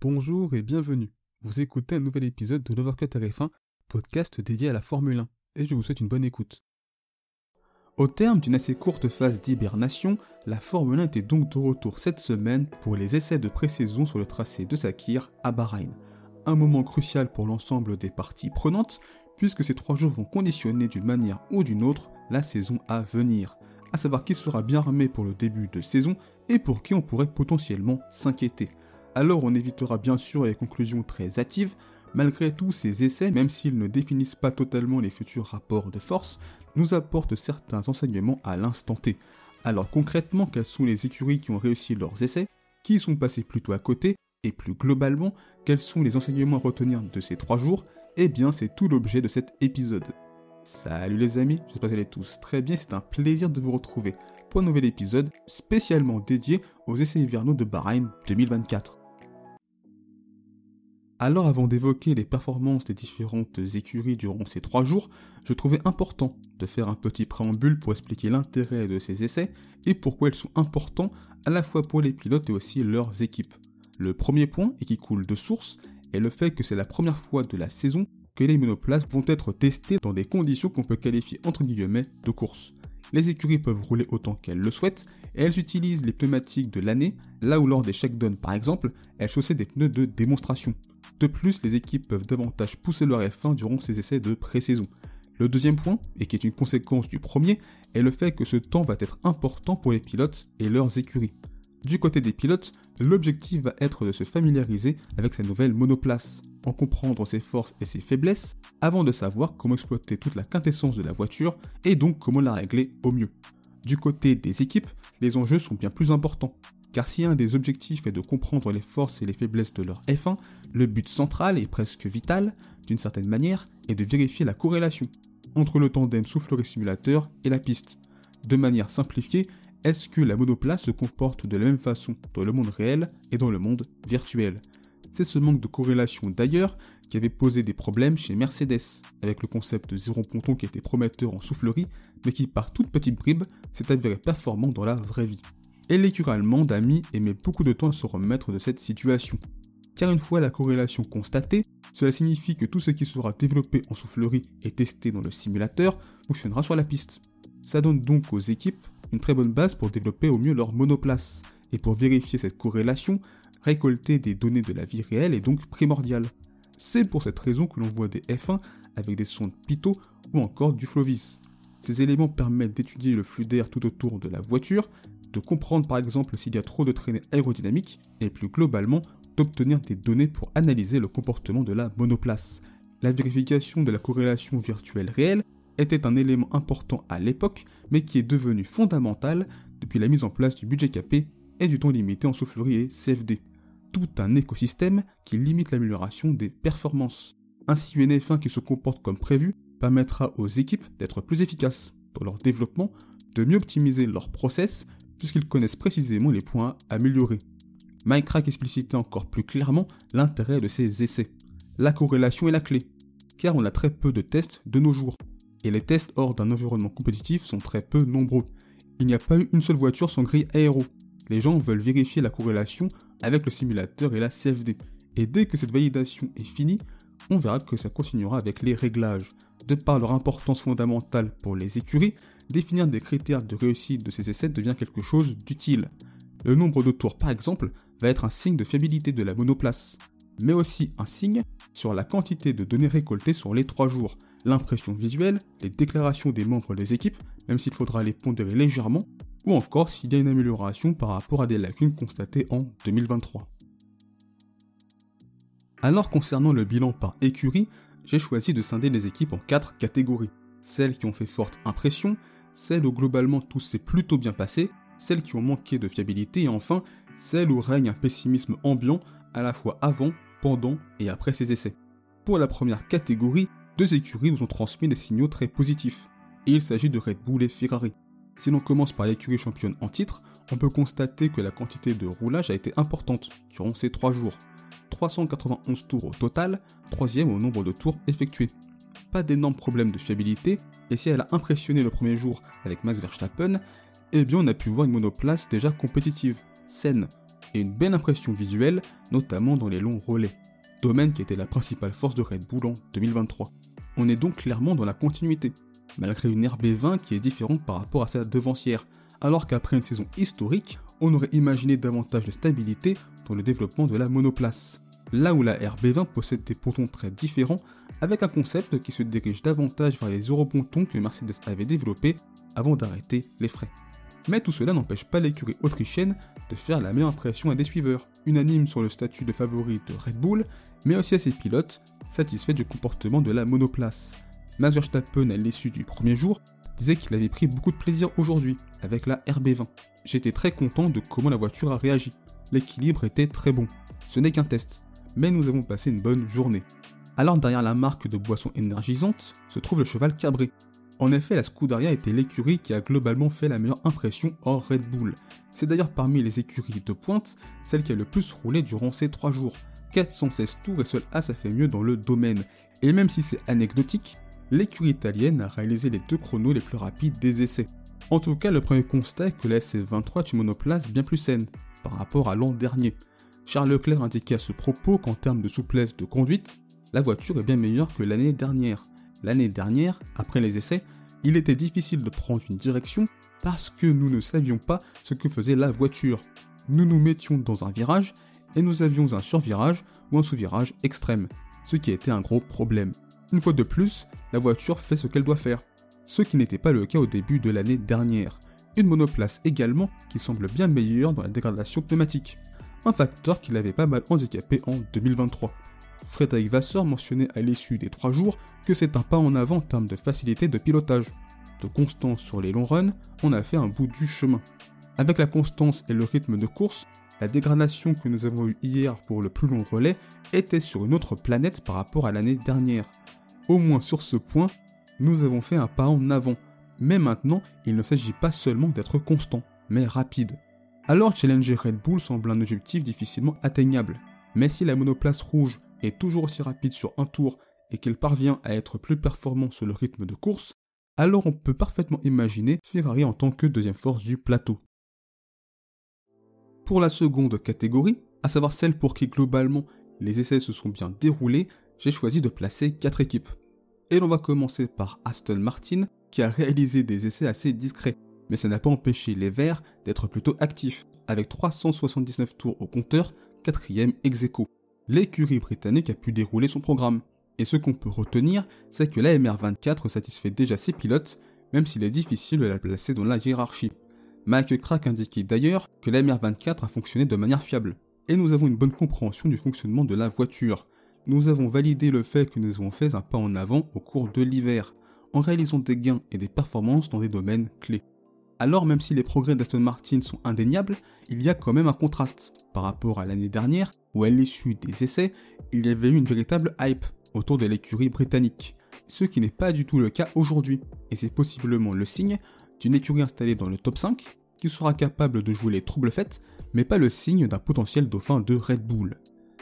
Bonjour et bienvenue. Vous écoutez un nouvel épisode de l'Overcut RF1, podcast dédié à la Formule 1, et je vous souhaite une bonne écoute. Au terme d'une assez courte phase d'hibernation, la Formule 1 était donc de retour cette semaine pour les essais de pré-saison sur le tracé de Sakir à Bahreïn. Un moment crucial pour l'ensemble des parties prenantes, puisque ces trois jours vont conditionner d'une manière ou d'une autre la saison à venir, à savoir qui sera bien armé pour le début de saison et pour qui on pourrait potentiellement s'inquiéter. Alors on évitera bien sûr les conclusions très hâtives, Malgré tous ces essais, même s'ils ne définissent pas totalement les futurs rapports de force, nous apportent certains enseignements à l'instant T. Alors concrètement, quelles sont les écuries qui ont réussi leurs essais, qui sont passés plutôt à côté, et plus globalement, quels sont les enseignements à retenir de ces trois jours? Eh bien, c'est tout l'objet de cet épisode. Salut les amis, j'espère que vous allez tous très bien, c'est un plaisir de vous retrouver pour un nouvel épisode spécialement dédié aux essais hivernaux de Bahreïn 2024. Alors avant d'évoquer les performances des différentes écuries durant ces trois jours, je trouvais important de faire un petit préambule pour expliquer l'intérêt de ces essais et pourquoi ils sont importants à la fois pour les pilotes et aussi leurs équipes. Le premier point, et qui coule de source, est le fait que c'est la première fois de la saison les monoplaces vont être testés dans des conditions qu'on peut qualifier entre guillemets de course. Les écuries peuvent rouler autant qu'elles le souhaitent et elles utilisent les pneumatiques de l'année, là où lors des shakedowns par exemple, elles chaussaient des pneus de démonstration. De plus, les équipes peuvent davantage pousser leur F1 durant ces essais de pré-saison. Le deuxième point, et qui est une conséquence du premier, est le fait que ce temps va être important pour les pilotes et leurs écuries. Du côté des pilotes, l'objectif va être de se familiariser avec sa nouvelle monoplace, en comprendre ses forces et ses faiblesses, avant de savoir comment exploiter toute la quintessence de la voiture et donc comment la régler au mieux. Du côté des équipes, les enjeux sont bien plus importants. Car si un des objectifs est de comprendre les forces et les faiblesses de leur F1, le but central et presque vital, d'une certaine manière, est de vérifier la corrélation entre le tandem soufflerie simulateur et la piste. De manière simplifiée, est-ce que la monoplace se comporte de la même façon dans le monde réel et dans le monde virtuel? C'est ce manque de corrélation d'ailleurs qui avait posé des problèmes chez Mercedes, avec le concept zéro ponton qui était prometteur en soufflerie, mais qui par toute petite bribe s'est avéré performant dans la vraie vie et l'écurie allemande a mis et met beaucoup de temps à se remettre de cette situation. Car une fois la corrélation constatée, cela signifie que tout ce qui sera développé en soufflerie et testé dans le simulateur fonctionnera sur la piste. Ça donne donc aux équipes une très bonne base pour développer au mieux leur monoplace. Et pour vérifier cette corrélation, récolter des données de la vie réelle est donc primordial. C'est pour cette raison que l'on voit des F1 avec des sondes Pitot ou encore du Flovis. Ces éléments permettent d'étudier le flux d'air tout autour de la voiture de comprendre par exemple s'il y a trop de traînées aérodynamiques et plus globalement d'obtenir des données pour analyser le comportement de la monoplace. La vérification de la corrélation virtuelle réelle était un élément important à l'époque, mais qui est devenu fondamental depuis la mise en place du budget capé et du temps limité en soufflerie et CFD. Tout un écosystème qui limite l'amélioration des performances. Ainsi, une F1 qui se comporte comme prévu permettra aux équipes d'être plus efficaces dans leur développement, de mieux optimiser leurs process, puisqu'ils connaissent précisément les points à améliorer. Minecraft explicitait encore plus clairement l'intérêt de ces essais. La corrélation est la clé, car on a très peu de tests de nos jours, et les tests hors d'un environnement compétitif sont très peu nombreux. Il n'y a pas eu une seule voiture sans grille aéro. Les gens veulent vérifier la corrélation avec le simulateur et la CFD. Et dès que cette validation est finie, on verra que ça continuera avec les réglages. De par leur importance fondamentale pour les écuries, définir des critères de réussite de ces essais devient quelque chose d'utile. Le nombre de tours par exemple va être un signe de fiabilité de la monoplace, mais aussi un signe sur la quantité de données récoltées sur les 3 jours, l'impression visuelle, les déclarations des membres des équipes, même s'il faudra les pondérer légèrement, ou encore s'il y a une amélioration par rapport à des lacunes constatées en 2023. Alors concernant le bilan par écurie, j'ai choisi de scinder les équipes en 4 catégories. Celles qui ont fait forte impression, celles où globalement tout s'est plutôt bien passé, celles qui ont manqué de fiabilité et enfin celles où règne un pessimisme ambiant à la fois avant, pendant et après ces essais. Pour la première catégorie, deux écuries nous ont transmis des signaux très positifs, et il s'agit de Red Bull et Ferrari. Si l'on commence par l'écurie championne en titre, on peut constater que la quantité de roulage a été importante durant ces trois jours. 391 tours au total, troisième au nombre de tours effectués. Pas d'énormes problèmes de fiabilité, et si elle a impressionné le premier jour avec Max Verstappen, eh bien on a pu voir une monoplace déjà compétitive, saine. et une belle impression visuelle, notamment dans les longs relais, domaine qui était la principale force de Red Bull en 2023. On est donc clairement dans la continuité, malgré une RB20 qui est différente par rapport à sa devancière, alors qu'après une saison historique, on aurait imaginé davantage de stabilité dans le développement de la monoplace. Là où la RB20 possède des pontons très différents, avec un concept qui se dirige davantage vers les europontons que Mercedes avait développés avant d'arrêter les frais. Mais tout cela n'empêche pas l'écurie autrichienne de faire la meilleure impression à des suiveurs, unanimes sur le statut de favori de Red Bull, mais aussi à ses pilotes, satisfaits du comportement de la monoplace. Max Verstappen, à l'issue du premier jour, disait qu'il avait pris beaucoup de plaisir aujourd'hui avec la RB20. J'étais très content de comment la voiture a réagi. L'équilibre était très bon. Ce n'est qu'un test, mais nous avons passé une bonne journée. Alors derrière la marque de boissons énergisantes se trouve le cheval cabré, en effet, la Scuderia était l'écurie qui a globalement fait la meilleure impression hors Red Bull. C'est d'ailleurs parmi les écuries de pointe celle qui a le plus roulé durant ces 3 jours. 416 tours et seul As a fait mieux dans le domaine. Et même si c'est anecdotique, l'écurie italienne a réalisé les deux chronos les plus rapides des essais. En tout cas, le premier constat est que la SC23 est une monoplace bien plus saine par rapport à l'an dernier. Charles Leclerc indiquait à ce propos qu'en termes de souplesse de conduite, la voiture est bien meilleure que l'année dernière. L'année dernière, après les essais, il était difficile de prendre une direction parce que nous ne savions pas ce que faisait la voiture. Nous nous mettions dans un virage et nous avions un survirage ou un sous-virage extrême, ce qui était un gros problème. Une fois de plus, la voiture fait ce qu'elle doit faire, ce qui n'était pas le cas au début de l'année dernière. Une monoplace également qui semble bien meilleure dans la dégradation pneumatique, un facteur qui l'avait pas mal handicapé en 2023. Frédéric Vasseur mentionnait à l'issue des trois jours que c'est un pas en avant en termes de facilité de pilotage. De constance sur les longs runs, on a fait un bout du chemin. Avec la constance et le rythme de course, la dégradation que nous avons eue hier pour le plus long relais était sur une autre planète par rapport à l'année dernière. Au moins sur ce point, nous avons fait un pas en avant. Mais maintenant, il ne s'agit pas seulement d'être constant, mais rapide. Alors challenger Red Bull semble un objectif difficilement atteignable. Mais si la monoplace rouge est toujours aussi rapide sur un tour et qu'elle parvient à être plus performant sur le rythme de course, alors on peut parfaitement imaginer Ferrari en tant que deuxième force du plateau. Pour la seconde catégorie, à savoir celle pour qui globalement les essais se sont bien déroulés, j'ai choisi de placer 4 équipes. Et l'on va commencer par Aston Martin qui a réalisé des essais assez discrets, mais ça n'a pas empêché les Verts d'être plutôt actifs, avec 379 tours au compteur, quatrième ex l'écurie britannique a pu dérouler son programme. Et ce qu'on peut retenir, c'est que la MR24 satisfait déjà ses pilotes, même s'il est difficile de la placer dans la hiérarchie. Mike Crack indiquait d'ailleurs que la MR24 a fonctionné de manière fiable, et nous avons une bonne compréhension du fonctionnement de la voiture. Nous avons validé le fait que nous avons fait un pas en avant au cours de l'hiver, en réalisant des gains et des performances dans des domaines clés. Alors même si les progrès d'Aston Martin sont indéniables, il y a quand même un contraste par rapport à l'année dernière où à l'issue des essais, il y avait eu une véritable hype autour de l'écurie britannique, ce qui n'est pas du tout le cas aujourd'hui, et c'est possiblement le signe d'une écurie installée dans le top 5 qui sera capable de jouer les troubles faites, mais pas le signe d'un potentiel dauphin de Red Bull.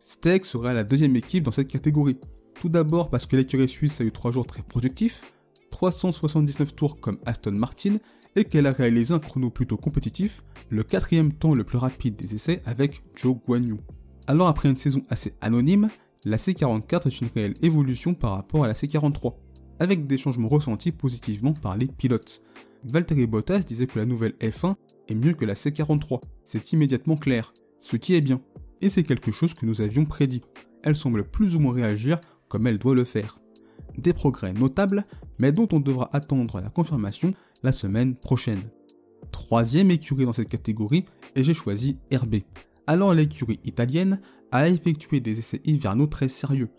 Steak sera la deuxième équipe dans cette catégorie. Tout d'abord parce que l'écurie suisse a eu 3 jours très productifs, 379 tours comme Aston Martin, et qu'elle a réalisé un chrono plutôt compétitif, le quatrième temps le plus rapide des essais avec Joe Guanyu. Alors après une saison assez anonyme, la C44 est une réelle évolution par rapport à la C43, avec des changements ressentis positivement par les pilotes. Valtteri Bottas disait que la nouvelle F1 est mieux que la C43, c'est immédiatement clair, ce qui est bien, et c'est quelque chose que nous avions prédit. Elle semble plus ou moins réagir comme elle doit le faire. Des progrès notables, mais dont on devra attendre la confirmation la semaine prochaine. Troisième écurie dans cette catégorie, et j'ai choisi RB. Alors l'écurie italienne a effectué des essais hivernaux très sérieux.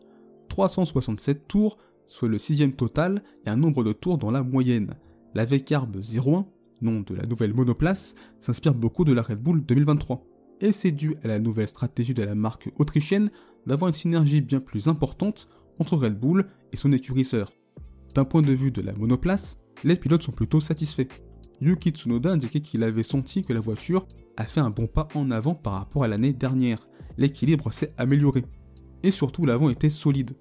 367 tours, soit le sixième total, et un nombre de tours dans la moyenne. La V-Carb 01, nom de la nouvelle monoplace, s'inspire beaucoup de la Red Bull 2023. Et c'est dû à la nouvelle stratégie de la marque autrichienne d'avoir une synergie bien plus importante entre Red Bull et son écurie sœur. D'un point de vue de la monoplace, les pilotes sont plutôt satisfaits. Yuki Tsunoda indiquait qu'il avait senti que la voiture a fait un bon pas en avant par rapport à l'année dernière. L'équilibre s'est amélioré. Et surtout l'avant était solide.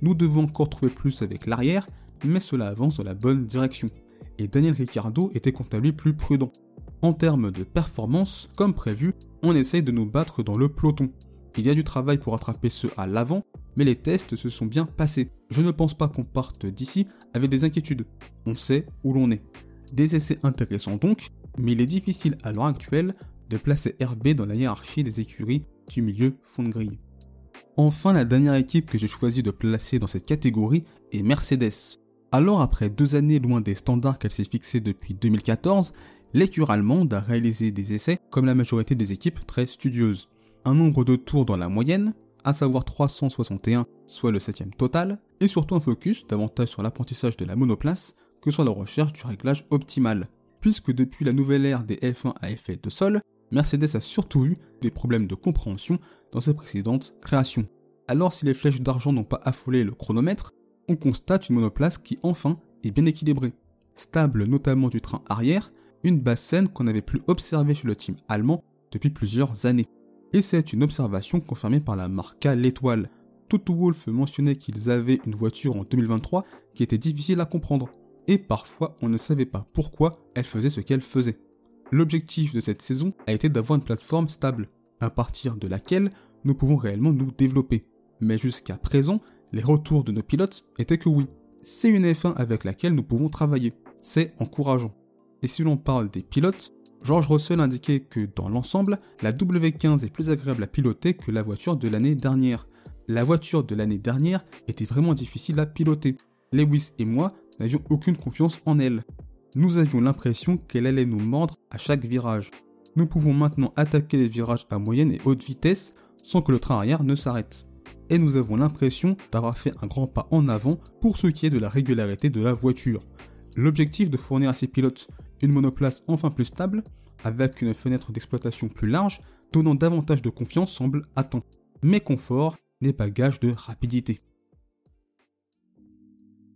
Nous devons encore trouver plus avec l'arrière, mais cela avance dans la bonne direction. Et Daniel Ricciardo était quant à lui plus prudent. En termes de performance, comme prévu, on essaye de nous battre dans le peloton. Il y a du travail pour attraper ceux à l'avant, mais les tests se sont bien passés. Je ne pense pas qu'on parte d'ici avec des inquiétudes. On sait où l'on est. Des essais intéressants donc, mais il est difficile à l'heure actuelle de placer RB dans la hiérarchie des écuries du milieu fond de grille. Enfin, la dernière équipe que j'ai choisi de placer dans cette catégorie est Mercedes. Alors après deux années loin des standards qu'elle s'est fixés depuis 2014, l'écurie allemande a réalisé des essais comme la majorité des équipes très studieuses. Un nombre de tours dans la moyenne, à savoir 361, soit le 7 total, et surtout un focus davantage sur l'apprentissage de la monoplace que sur la recherche du réglage optimal. Puisque depuis la nouvelle ère des F1 à effet de sol, Mercedes a surtout eu des problèmes de compréhension dans ses précédentes créations. Alors si les flèches d'argent n'ont pas affolé le chronomètre, on constate une monoplace qui enfin est bien équilibrée. Stable notamment du train arrière, une basse scène qu'on n'avait plus observée chez le team allemand depuis plusieurs années. Et c'est une observation confirmée par la marca L'Étoile. Toto Wolf mentionnait qu'ils avaient une voiture en 2023 qui était difficile à comprendre. Et parfois on ne savait pas pourquoi elle faisait ce qu'elle faisait. L'objectif de cette saison a été d'avoir une plateforme stable, à partir de laquelle nous pouvons réellement nous développer. Mais jusqu'à présent, les retours de nos pilotes étaient que oui. C'est une F1 avec laquelle nous pouvons travailler. C'est encourageant. Et si l'on parle des pilotes, George Russell indiquait que dans l'ensemble, la W15 est plus agréable à piloter que la voiture de l'année dernière. La voiture de l'année dernière était vraiment difficile à piloter. Lewis et moi n'avions aucune confiance en elle. Nous avions l'impression qu'elle allait nous mordre à chaque virage. Nous pouvons maintenant attaquer les virages à moyenne et haute vitesse sans que le train arrière ne s'arrête. Et nous avons l'impression d'avoir fait un grand pas en avant pour ce qui est de la régularité de la voiture. L'objectif de fournir à ces pilotes une monoplace enfin plus stable, avec une fenêtre d'exploitation plus large, donnant davantage de confiance semble atteint. Mais confort n'est pas gage de rapidité.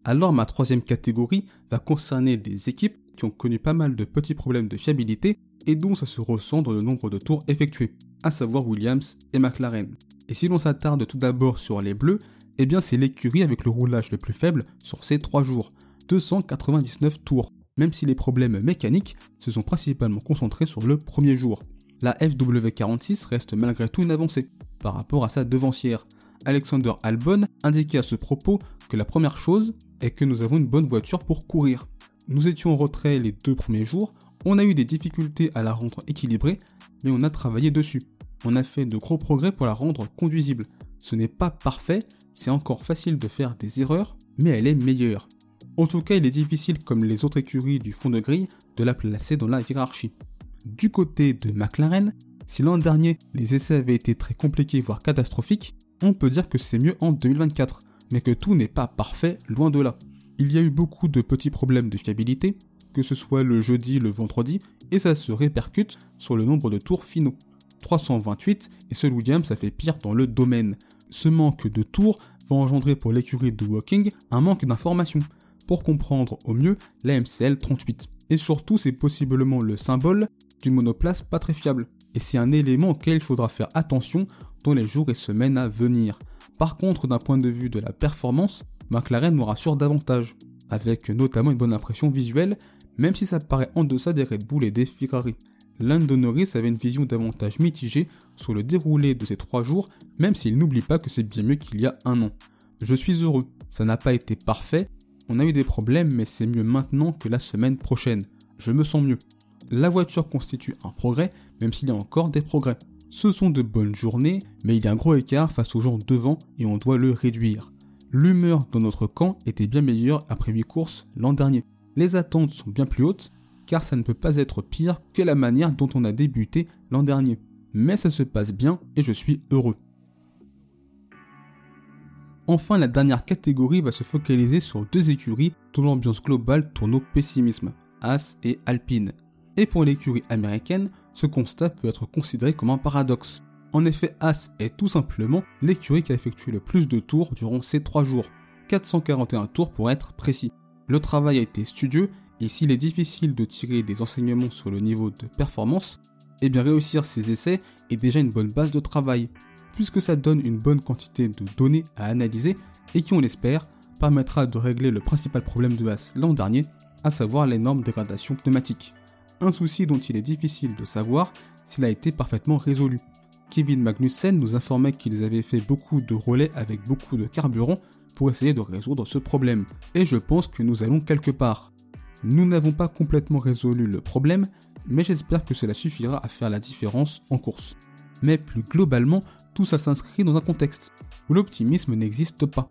Alors ma troisième catégorie va concerner des équipes qui ont connu pas mal de petits problèmes de fiabilité et dont ça se ressent dans le nombre de tours effectués, à savoir Williams et McLaren. Et si l'on s'attarde tout d'abord sur les bleus, eh bien c'est l'écurie avec le roulage le plus faible sur ces 3 jours, 299 tours, même si les problèmes mécaniques se sont principalement concentrés sur le premier jour. La FW46 reste malgré tout une avancée par rapport à sa devancière. Alexander Albon indiquait à ce propos que la première chose est que nous avons une bonne voiture pour courir. Nous étions en retrait les deux premiers jours, on a eu des difficultés à la rendre équilibrée, mais on a travaillé dessus. On a fait de gros progrès pour la rendre conduisible. Ce n'est pas parfait, c'est encore facile de faire des erreurs, mais elle est meilleure. En tout cas, il est difficile, comme les autres écuries du fond de grille, de la placer dans la hiérarchie. Du côté de McLaren, si l'an dernier les essais avaient été très compliqués voire catastrophiques, on peut dire que c'est mieux en 2024 mais que tout n'est pas parfait, loin de là. Il y a eu beaucoup de petits problèmes de fiabilité, que ce soit le jeudi, le vendredi, et ça se répercute sur le nombre de tours finaux. 328, et seul Williams a fait pire dans le domaine. Ce manque de tours va engendrer pour l'écurie de Walking un manque d'informations, pour comprendre au mieux la MCL 38. Et surtout, c'est possiblement le symbole d'une monoplace pas très fiable. Et c'est un élément auquel il faudra faire attention dans les jours et semaines à venir. Par contre, d'un point de vue de la performance, McLaren nous rassure davantage, avec notamment une bonne impression visuelle, même si ça paraît en deçà des Red Bull et des Ferrari. Lando Norris avait une vision davantage mitigée sur le déroulé de ces trois jours, même s'il n'oublie pas que c'est bien mieux qu'il y a un an. Je suis heureux, ça n'a pas été parfait, on a eu des problèmes mais c'est mieux maintenant que la semaine prochaine. Je me sens mieux. La voiture constitue un progrès, même s'il y a encore des progrès. Ce sont de bonnes journées, mais il y a un gros écart face aux gens devant et on doit le réduire. L'humeur dans notre camp était bien meilleure après 8 courses l'an dernier. Les attentes sont bien plus hautes, car ça ne peut pas être pire que la manière dont on a débuté l'an dernier. Mais ça se passe bien et je suis heureux. Enfin, la dernière catégorie va se focaliser sur deux écuries dont l'ambiance globale tourne au pessimisme, As et Alpine. Et pour l'écurie américaine, ce constat peut être considéré comme un paradoxe. En effet, As est tout simplement l'écurie qui a effectué le plus de tours durant ces 3 jours. 441 tours pour être précis. Le travail a été studieux et s'il est difficile de tirer des enseignements sur le niveau de performance, eh bien réussir ces essais est déjà une bonne base de travail, puisque ça donne une bonne quantité de données à analyser et qui, on l'espère, permettra de régler le principal problème de As l'an dernier, à savoir l'énorme dégradation pneumatique. un souci dont il est difficile de savoir s'il a été parfaitement résolu. Kevin Magnussen nous informait qu'ils avaient fait beaucoup de relais avec beaucoup de carburant pour essayer de résoudre ce problème, et je pense que nous allons quelque part. Nous n'avons pas complètement résolu le problème, mais j'espère que cela suffira à faire la différence en course. Mais plus globalement, tout ça s'inscrit dans un contexte où l'optimisme n'existe pas.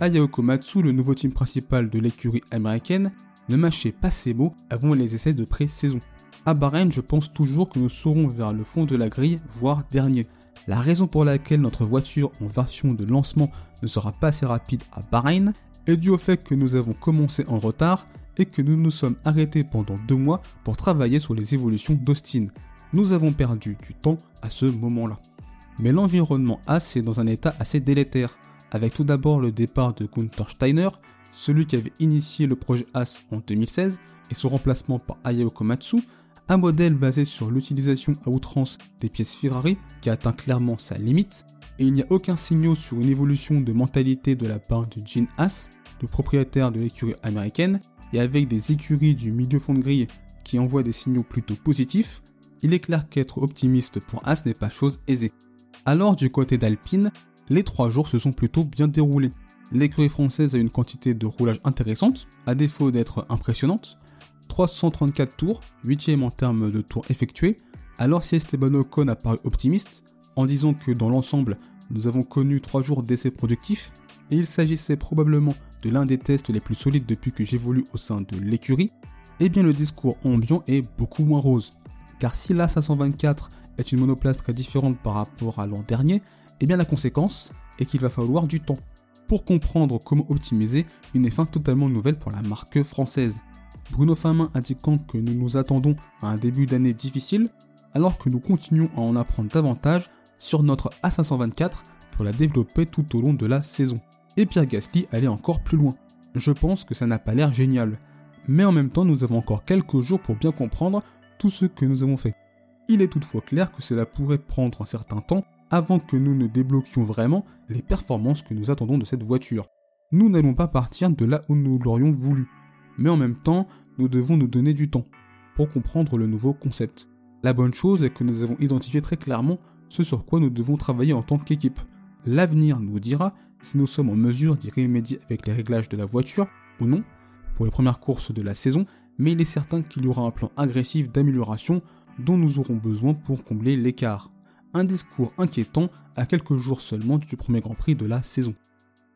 Ayao Komatsu, le nouveau team principal de l'écurie américaine, ne mâchait pas ses mots avant les essais de pré-saison. À Bahreïn, je pense toujours que nous serons vers le fond de la grille, voire dernier. La raison pour laquelle notre voiture en version de lancement ne sera pas assez rapide à Bahreïn est due au fait que nous avons commencé en retard et que nous nous sommes arrêtés pendant deux mois pour travailler sur les évolutions d'Austin. Nous avons perdu du temps à ce moment-là. Mais l'environnement AS est dans un état assez délétère, avec tout d'abord le départ de Gunther Steiner, celui qui avait initié le projet AS en 2016, et son remplacement par Hayao Komatsu, un modèle basé sur l'utilisation à outrance des pièces Ferrari qui atteint clairement sa limite, et il n'y a aucun signal sur une évolution de mentalité de la part de Gene Haas, le propriétaire de l'écurie américaine, et avec des écuries du milieu fond de grille qui envoient des signaux plutôt positifs, il est clair qu'être optimiste pour Haas n'est pas chose aisée. Alors du côté d'Alpine, les trois jours se sont plutôt bien déroulés. L'écurie française a une quantité de roulage intéressante, à défaut d'être impressionnante. 334 tours, 8ème en termes de tours effectués, alors si Esteban Ocon a paru optimiste, en disant que dans l'ensemble, nous avons connu 3 jours d'essais productifs, et il s'agissait probablement de l'un des tests les plus solides depuis que j'évolue au sein de l'écurie, eh bien le discours ambiant est beaucoup moins rose. Car si la 524 est une monoplace très différente par rapport à l'an dernier, eh bien la conséquence est qu'il va falloir du temps pour comprendre comment optimiser une F1 totalement nouvelle pour la marque française. Bruno Famin indiquant que nous nous attendons à un début d'année difficile, alors que nous continuons à en apprendre davantage sur notre A524 pour la développer tout au long de la saison et Pierre Gasly allait encore plus loin. Je pense que ça n'a pas l'air génial, mais en même temps nous avons encore quelques jours pour bien comprendre tout ce que nous avons fait. Il est toutefois clair que cela pourrait prendre un certain temps avant que nous ne débloquions vraiment les performances que nous attendons de cette voiture. Nous n'allons pas partir de là où nous l'aurions voulu, mais en même temps, nous devons nous donner du temps pour comprendre le nouveau concept. La bonne chose est que nous avons identifié très clairement ce sur quoi nous devons travailler en tant qu'équipe. L'avenir nous dira si nous sommes en mesure d'y remédier avec les réglages de la voiture ou non pour les premières courses de la saison, mais il est certain qu'il y aura un plan agressif d'amélioration dont nous aurons besoin pour combler l'écart. Un discours inquiétant à quelques jours seulement du premier Grand Prix de la saison.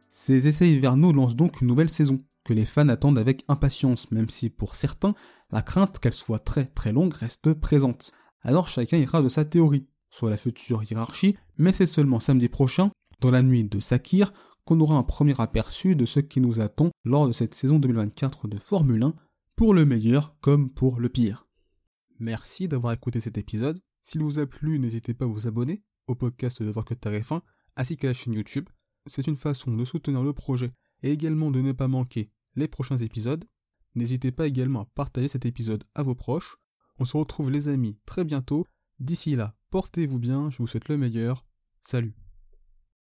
Ces essais hivernaux lancent donc une nouvelle saison, que les fans attendent avec impatience, même si pour certains, la crainte qu'elle soit très très longue reste présente. Alors chacun ira de sa théorie, soit la future hiérarchie, mais c'est seulement samedi prochain dans la nuit de Sakir qu'on aura un premier aperçu de ce qui nous attend lors de cette saison 2024 de Formule 1, pour le meilleur comme pour le pire. Merci d'avoir écouté cet épisode. S'il vous a plu, n'hésitez pas à vous abonner au podcast de Voir que TF1 ainsi qu'à la chaîne YouTube. C'est une façon de soutenir le projet et également de ne pas manquer les prochains épisodes. N'hésitez pas également à partager cet épisode à vos proches. On se retrouve les amis très bientôt. D'ici là, portez-vous bien, je vous souhaite le meilleur. Salut